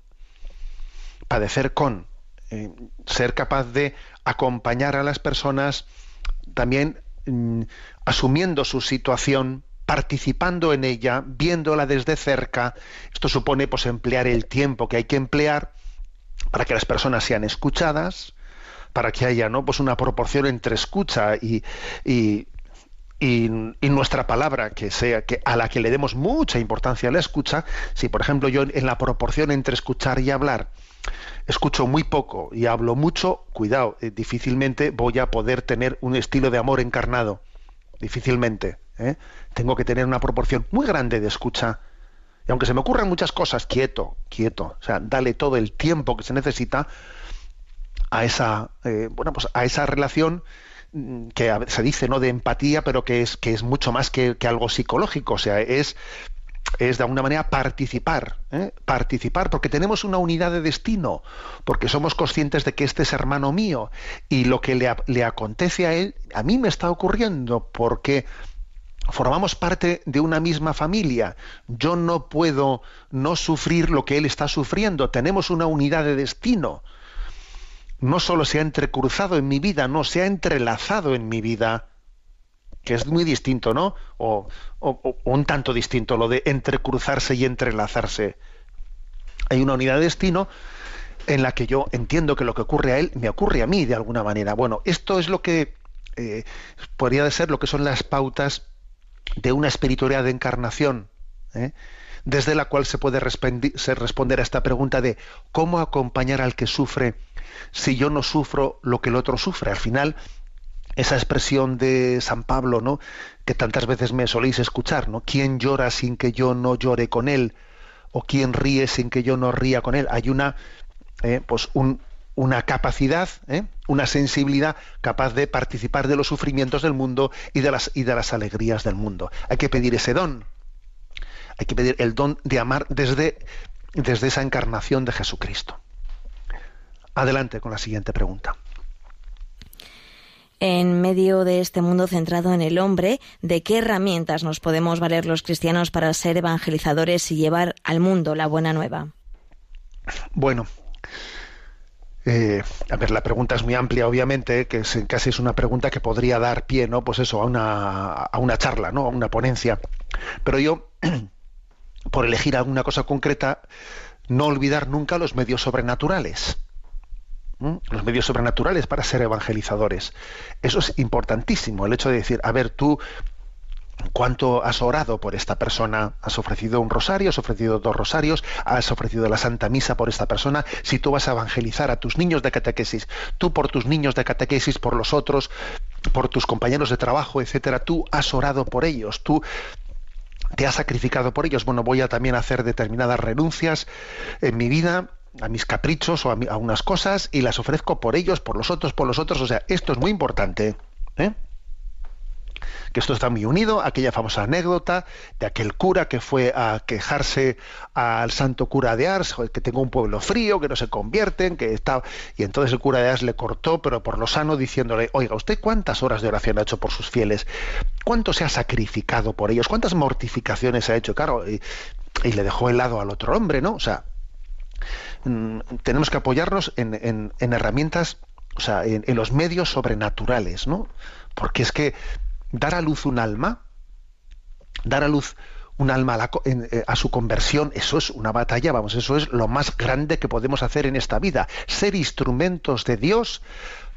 Padecer con. Eh, ser capaz de acompañar a las personas también mm, asumiendo su situación, participando en ella, viéndola desde cerca. Esto supone pues emplear el tiempo que hay que emplear para que las personas sean escuchadas, para que haya ¿no? pues una proporción entre escucha y, y, y, nuestra palabra que sea que a la que le demos mucha importancia la escucha si por ejemplo yo en la proporción entre escuchar y hablar escucho muy poco y hablo mucho cuidado eh, difícilmente voy a poder tener un estilo de amor encarnado difícilmente ¿eh? tengo que tener una proporción muy grande de escucha. Y aunque se me ocurran muchas cosas quieto quieto. O sea dale todo el tiempo que se necesita a esa eh, bueno pues a esa relación mm, que se dice no de empatía pero que es que es mucho más que, que algo psicológico. O sea es es de alguna manera participar ¿eh? participar porque tenemos una unidad de destino porque somos conscientes de que este es hermano mío. Y lo que le, le acontece a él a mí me está ocurriendo porque formamos parte de una misma familia. Yo no puedo no sufrir lo que él está sufriendo. Tenemos una unidad de destino. No solo se ha entrecruzado en mi vida, no, se ha entrelazado en mi vida. Que es muy distinto, ¿no? O, o- un tanto distinto lo de entrecruzarse y entrelazarse. Hay una unidad de destino en la que yo entiendo que lo que ocurre a él me ocurre a mí de alguna manera. Bueno, esto es lo que eh, podría ser lo que son las pautas de una espiritualidad de encarnación, ¿eh? desde la cual se puede responder a esta pregunta de cómo acompañar al que sufre si yo no sufro lo que el otro sufre. Al final, esa expresión de San Pablo, ¿no? que tantas veces me soléis escuchar, ¿no? ¿Quién llora sin que yo no llore con él? ¿O quién ríe sin que yo no ría con él? Hay una, eh, pues un- una capacidad, ¿eh? una sensibilidad capaz de participar de los sufrimientos del mundo y de las y de las alegrías del mundo. Hay que pedir ese don. Hay que pedir el don de amar desde, desde esa encarnación de Jesucristo. Adelante con la siguiente pregunta. En medio de este mundo centrado en el hombre, ¿de qué herramientas nos podemos valer los cristianos para ser evangelizadores y llevar al mundo la buena nueva? Bueno, eh, a ver, la pregunta es muy amplia, obviamente, que es, casi es una pregunta que podría dar pie, ¿no? Pues eso, a una, a una charla, ¿no? A una ponencia. Pero yo, por elegir alguna cosa concreta, no olvidar nunca los medios sobrenaturales. Los medios sobrenaturales para ser evangelizadores. Eso es importantísimo, el hecho de decir, a ver, tú cuánto has orado por esta persona, has ofrecido un rosario, has ofrecido dos rosarios, has ofrecido la Santa Misa por esta persona, si tú vas a evangelizar a tus niños de catequesis, tú por tus niños de catequesis, por los otros, por tus compañeros de trabajo, etcétera, tú has orado por ellos, tú te has sacrificado por ellos. Bueno, voy a también hacer determinadas renuncias en mi vida a mis caprichos o a, unas cosas y las ofrezco por ellos, por los otros, por los otros. O sea, esto es muy importante. ¿eh? Que esto está muy unido a aquella famosa anécdota de aquel cura que fue a quejarse al santo cura de Ars, "Joder, que tengo un pueblo frío, que no se convierten, que está... Y entonces el cura de Ars le cortó, pero por lo sano, diciéndole, oiga, ¿usted cuántas horas de oración ha hecho por sus fieles? cuánto se ha sacrificado por ellos, cuántas mortificaciones ha hecho, claro, y, le dejó helado al otro hombre, ¿no? O sea, mm, tenemos que apoyarnos en, en- en herramientas, o sea, en los medios sobrenaturales, ¿no? Porque es que dar a luz un alma, dar a luz un alma eh, a su conversión, eso es una batalla, vamos, eso es lo más grande que podemos hacer en esta vida, ser instrumentos de Dios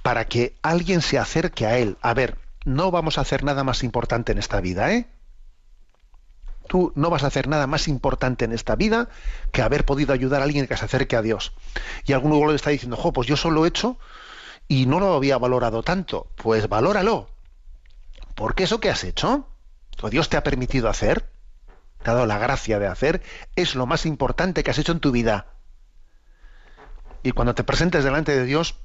para que alguien se acerque a Él. A ver, no vamos a hacer nada más importante en esta vida, ¿eh? Tú no vas a hacer nada más importante en esta vida que haber podido ayudar a alguien que se acerque a Dios. Y alguno le está diciendo, jo, pues yo solo lo he hecho y no lo había valorado tanto. Pues valóralo. Porque eso que has hecho, o Dios te ha permitido hacer, te ha dado la gracia de hacer, es lo más importante que has hecho en tu vida. Y cuando te presentes delante de Dios,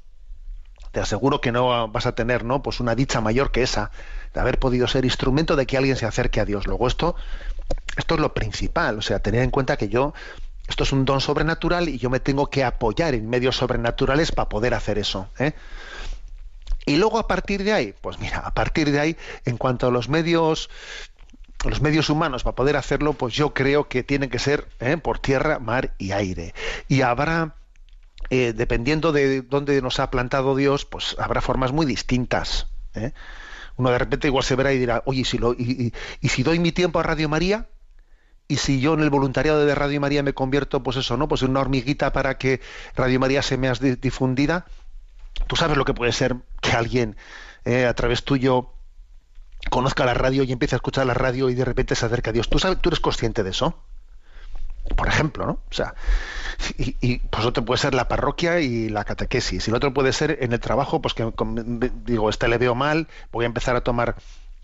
te aseguro que no vas a tener ¿no? pues una dicha mayor que esa, de haber podido ser instrumento de que alguien se acerque a Dios. Luego esto, esto es lo principal, o sea, tener en cuenta que yo, esto es un don sobrenatural y yo me tengo que apoyar en medios sobrenaturales para poder hacer eso. ¿eh? Y luego a partir de ahí, pues mira, a partir de ahí, en cuanto a los medios, los medios humanos para poder hacerlo, pues yo creo que tienen que ser ¿eh? por tierra, mar y aire. Y habrá, eh, dependiendo de dónde nos ha plantado Dios, pues habrá formas muy distintas. ¿eh? Uno de repente igual se verá y dirá, oye, ¿y si, lo, y, si doy mi tiempo a Radio María? Y si yo en el voluntariado de Radio María me convierto, pues eso, ¿no? Pues en una hormiguita para que Radio María se me di- difundida, tú sabes lo que puede ser que alguien eh, a través tuyo conozca la radio y empiece a escuchar la radio y de repente se acerca a Dios. ¿Tú, sabes, tú eres consciente de eso? Por ejemplo, ¿no? O sea, y, pues otro puede ser la parroquia y la catequesis. Y el otro puede ser en el trabajo, pues que digo, este le veo mal, voy a empezar a tomar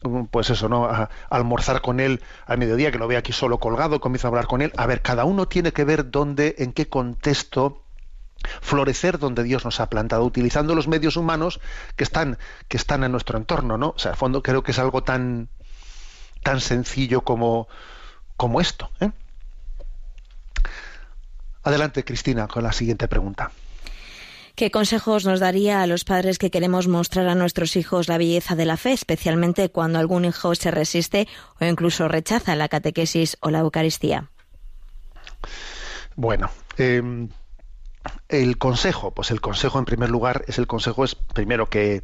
mm, pues eso, ¿no? A, a almorzar con él al mediodía, que lo veo aquí solo colgado, comienzo a hablar con él. A ver, cada uno tiene que ver dónde, en qué contexto florecer donde Dios nos ha plantado, utilizando los medios humanos que están, que están en nuestro entorno, ¿no? O sea, al fondo creo que es algo tan, tan sencillo como, como esto. ¿eh? Adelante, Cristina, con la siguiente pregunta. ¿Qué consejos nos daría a los padres que queremos mostrar a nuestros hijos la belleza de la fe, especialmente cuando algún hijo se resiste o incluso rechaza la catequesis o la Eucaristía? Bueno, eh, el consejo, pues el consejo en primer lugar es el consejo es primero que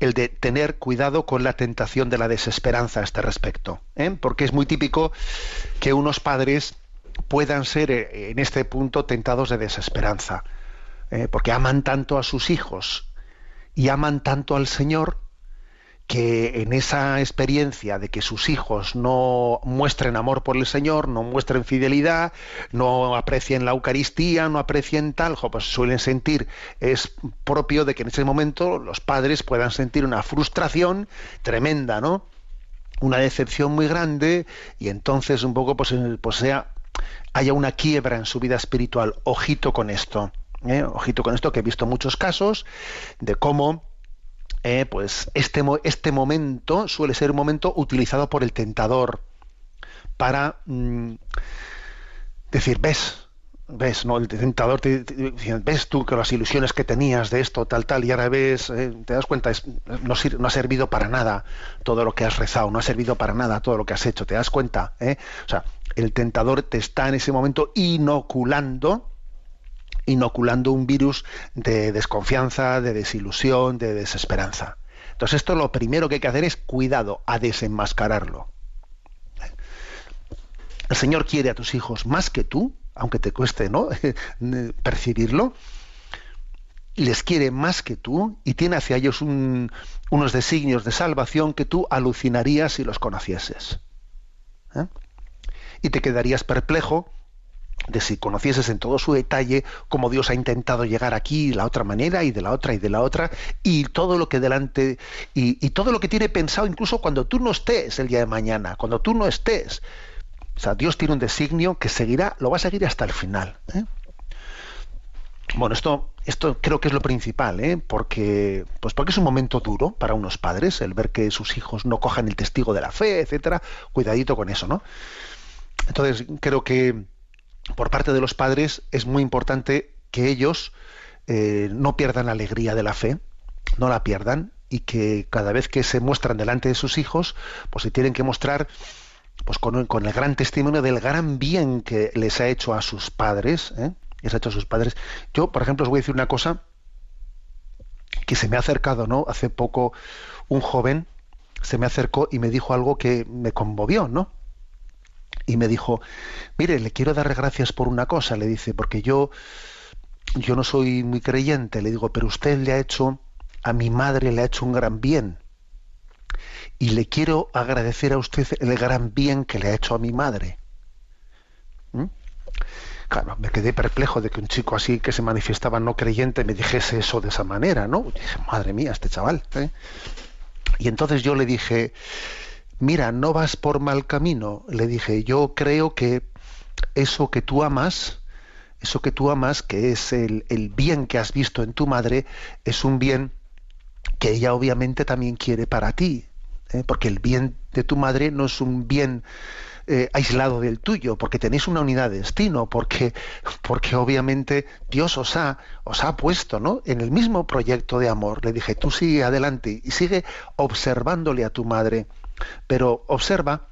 el de tener cuidado con la tentación de la desesperanza a este respecto, ¿eh? porque es muy típico que unos padres puedan ser eh, en este punto tentados de desesperanza, ¿eh? porque aman tanto a sus hijos y aman tanto al Señor que en esa experiencia de que sus hijos no muestren amor por el Señor, no muestren fidelidad, no aprecien la Eucaristía, no aprecien tal, pues suelen sentir, es propio de que en ese momento los padres puedan sentir una frustración tremenda, ¿no? Una decepción muy grande y entonces un poco pues, pues sea, haya una quiebra en su vida espiritual. Ojito con esto, ¿eh? ojito con esto que he visto muchos casos de cómo eh, pues este, este momento suele ser un momento utilizado por el tentador para mm, decir, ves, ves, ¿no? El tentador te, ves tú que las ilusiones que tenías de esto, tal, tal, y ahora ves, eh, te das cuenta, no, no ha servido para nada todo lo que has rezado, no ha servido para nada todo lo que has hecho, te das cuenta, ¿eh? O sea, el tentador te está en ese momento inoculando, inoculando un virus de desconfianza, de desilusión, de desesperanza. Entonces esto lo primero que hay que hacer es cuidado a desenmascararlo. El Señor quiere a tus hijos más que tú, aunque te cueste ¿no? percibirlo, les quiere más que tú y tiene hacia ellos un- unos designios de salvación que tú alucinarías si los conocieses. ¿Eh? Y te quedarías perplejo de si conocieses en todo su detalle cómo Dios ha intentado llegar aquí de la otra manera y de la otra y de la otra y todo lo que delante y, todo lo que tiene pensado incluso cuando tú no estés el día de mañana, cuando tú no estés. O sea, Dios tiene un designio que seguirá, lo va a seguir hasta el final. ¿eh? Bueno, esto, esto creo que es lo principal, ¿eh? porque, pues porque es un momento duro para unos padres, el ver que sus hijos no cojan el testigo de la fe, etcétera. Cuidadito con eso, ¿no? Entonces, creo que por parte de los padres es muy importante que ellos eh, no pierdan la alegría de la fe, no la pierdan, y que cada vez que se muestran delante de sus hijos, pues se tienen que mostrar pues con, el gran testimonio del gran bien que les ha hecho a sus padres, ¿eh? les ha hecho a sus padres. Yo, por ejemplo, os voy a decir una cosa que se me ha acercado, ¿no? Hace poco un joven se me acercó y me dijo algo que me conmovió, ¿no? Y me dijo, mire, le quiero dar gracias por una cosa, le dice, porque yo, yo no soy muy creyente, le digo, pero usted le ha hecho, a mi madre le ha hecho un gran bien. Y le quiero agradecer a usted el gran bien que le ha hecho a mi madre. ¿Mm? Claro, me quedé perplejo de que un chico así que se manifestaba no creyente me dijese eso de esa manera, ¿no? Dije, madre mía, este chaval. ¿eh? Y entonces yo le dije, mira, no vas por mal camino. Le dije, yo creo que eso que tú amas, eso que tú amas, que es el, el bien que has visto en tu madre, es un bien que ella obviamente también quiere para ti. ¿eh? Porque el bien de tu madre no es un bien eh, aislado del tuyo, porque tenéis una unidad de destino, porque, porque obviamente Dios os ha, os ha puesto ¿no? en el mismo proyecto de amor. Le dije, tú sigue adelante y sigue observándole a tu madre, pero observa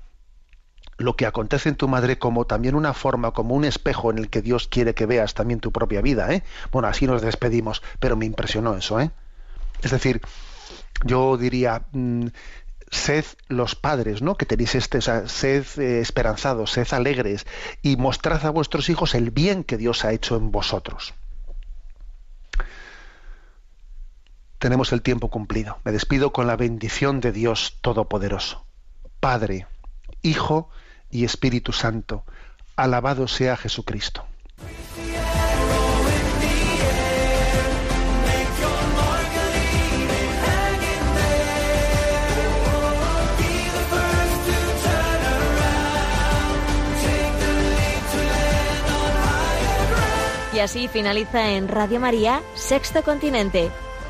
lo que acontece en tu madre como también una forma, como un espejo en el que Dios quiere que veas también tu propia vida. ¿eh? Bueno, así nos despedimos, pero me impresionó eso. ¿eh? Es decir, yo diría, mm, sed los padres, ¿no? Que tenéis este, o sea, sed eh, esperanzados, sed alegres y mostrad a vuestros hijos el bien que Dios ha hecho en vosotros. Tenemos el tiempo cumplido. Me despido con la bendición de Dios Todopoderoso. Padre, Hijo y Espíritu Santo. Alabado sea Jesucristo. Y así finaliza en Radio María Sexto Continente,